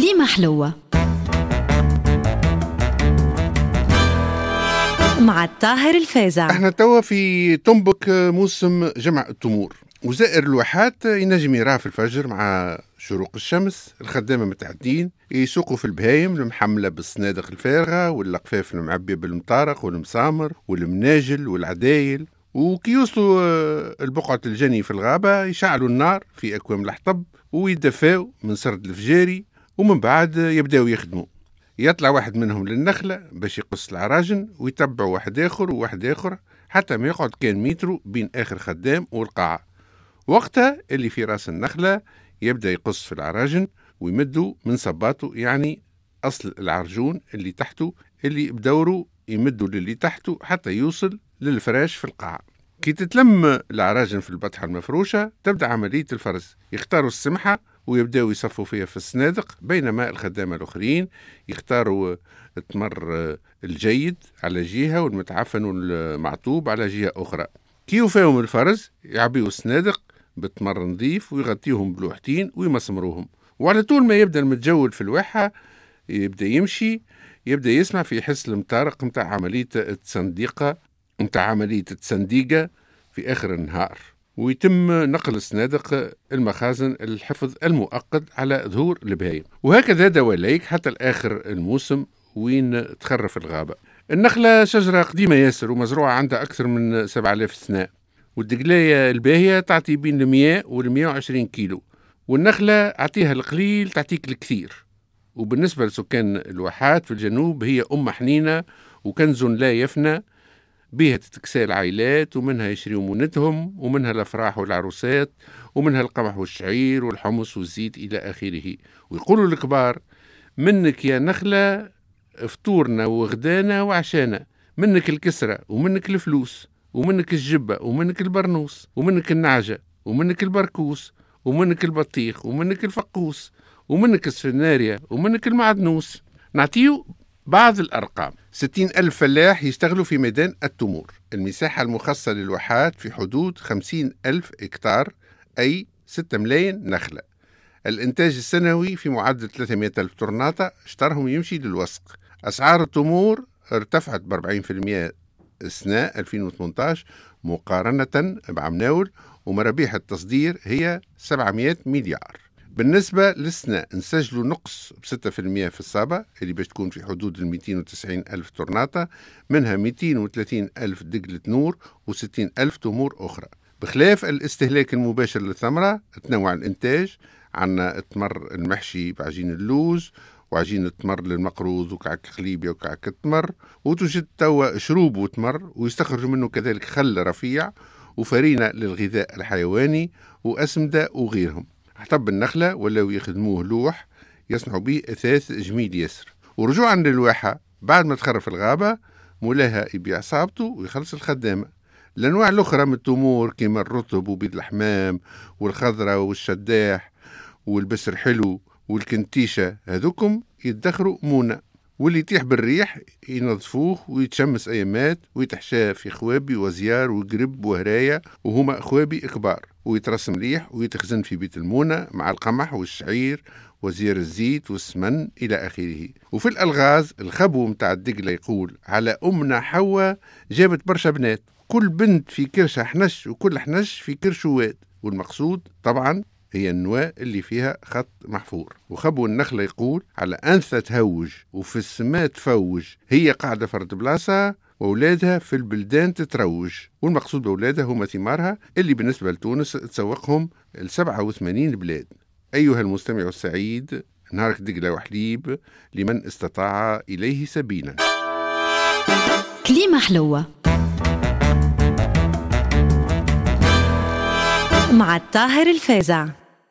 كليمة حلوة. مع الطاهر الفازع إحنا توا في تنبك موسم جمع التمور. وزائر الواحات ينجم يراه في الفجر مع شروق الشمس الخدامة متعدين يسوقوا في البهايم المحملة بالصنادق الفارغة والأقفاف المعبية بالمطارق والمسامر والمناجل والعدايل. وكي يوصلوا آه، البقعة الجني في الغابة يشعلوا النار في أكوام الحطب ويدفاو من سرد الفجاري ومن بعد يبداو يخدموا يطلع واحد منهم للنخلة باش يقص العراجن ويتبع واحد آخر وواحد آخر حتى ما يقعد كان مترو بين آخر خدام والقاعة. وقتها اللي في راس النخلة يبدأ يقص في العراجن ويمدوا من صباته يعني أصل العرجون اللي تحته اللي بدوره يمدوا للي تحته حتى يوصل للفراش في القاعة. كي تتلم العراجن في البطحة المفروشة تبدأ عملية الفرز. يختاروا السمحة ويبداو يصفوا فيها في الصنادق بينما الخدامة الآخرين يختاروا التمر الجيد على جهة والمتعفن والمعطوب على جهة أخرى. كي يوفاهم الفرز يعبيوا الصنادق بتمر نظيف ويغطيوهم بلوحتين ويمسمروهم. وعلى طول ما يبدأ المتجول في الواحة يبدأ يمشي يبدأ يسمع في حس المطارق نتاع عملية التصنديقة نتاع عملية التصنديقة في آخر النهار. ويتم نقل الصنادق المخازن الحفظ المؤقت على ظهور البهايم. وهكذا دواليك حتى الآخر الموسم وين تخرف الغابة. النخلة شجرة قديمة ياسر ومزروعة عندها أكثر من 7000 سنة. والدقلاية الباهية تعطي بين 100 و 120 كيلو. والنخلة أعطيها القليل تعطيك الكثير. وبالنسبة لسكان الواحات في الجنوب هي أم حنينة وكنز لا يفنى. بها تتكسى العائلات ومنها يشريوا مونتهم ومنها الأفراح والعروسات ومنها القمح والشعير والحمص والزيت إلى آخره. ويقولوا الكبار منك يا نخلة فطورنا وغدانا وعشانا منك الكسرة ومنك الفلوس ومنك الجبة ومنك البرنوس ومنك النعجة ومنك البركوس ومنك البطيخ ومنك الفقوس ومنك السفناريا ومنك المعدنوس. نعطيو بعض الأرقام. 60 ألف فلاح يشتغلوا في ميدان التمور. المساحة المخصصة للواحات في حدود 50 ألف إكتار أي 6 ملايين نخلة. الإنتاج السنوي في معدل 300 ألف طرناطة. اشترهم يمشي للوسق. أسعار التمور ارتفعت ب 40% أثناء 2018 مقارنة بعام ناول. ومرابيح التصدير هي 700 مليار. بالنسبة للسنة نسجلوا نقص ب 6% في الصابة اللي باش تكون في حدود ال 290 ألف طرناطة منها 230 ألف دقلة نور و60 ألف تمور أخرى. بخلاف الاستهلاك المباشر للثمرة تنوع الإنتاج عندنا التمر المحشي بعجين اللوز وعجين التمر للمقروض وكعك خليبيا وكعك التمر وتوجد توا شروب وتمر ويستخرج منه كذلك خل رفيع وفرينة للغذاء الحيواني وأسمدة وغيرهم. حطب النخلة ولاو يخدموه لوح يصنعوا به أثاث جميل ياسر. ورجوعا للواحة بعد ما تخرف الغابة مولاها يبيع صابته ويخلص الخدامة. الأنواع الأخرى من التمور كيما الرطب وبيض الحمام والخضرة والشداح والبسر حلو والكنتيشة هذوكم يدخروا مونة واللي يطيح بالريح ينظفوه ويتشمس أيامات ويتحشاه في خوابي وزيار وقرب وهرايا وهما خوابي كبار. ويترس مليح ويتخزن في بيت المونة مع القمح والشعير وزير الزيت والسمن إلى آخره. وفي الألغاز الخبو متاع الدقلة يقول على أمنا حواء جابت برشا بنات. كل بنت في كرشها حنش وكل حنش في كرش واد. والمقصود طبعا هي النواة اللي فيها خط محفور. وخبو النخلة يقول على أنثى تهوج وفي السماء تفوج هي قاعدة فرد بلاصة وأولادها في البلدان تتروج. والمقصود بأولادها هما ثمارها اللي بالنسبة لتونس تسوقهم ل 87 بلاد. أيها المستمع السعيد نهارك دقلة وحليب لمن استطاع إليه سبيلا. كليمة حلوة. مع الطاهر الفازع.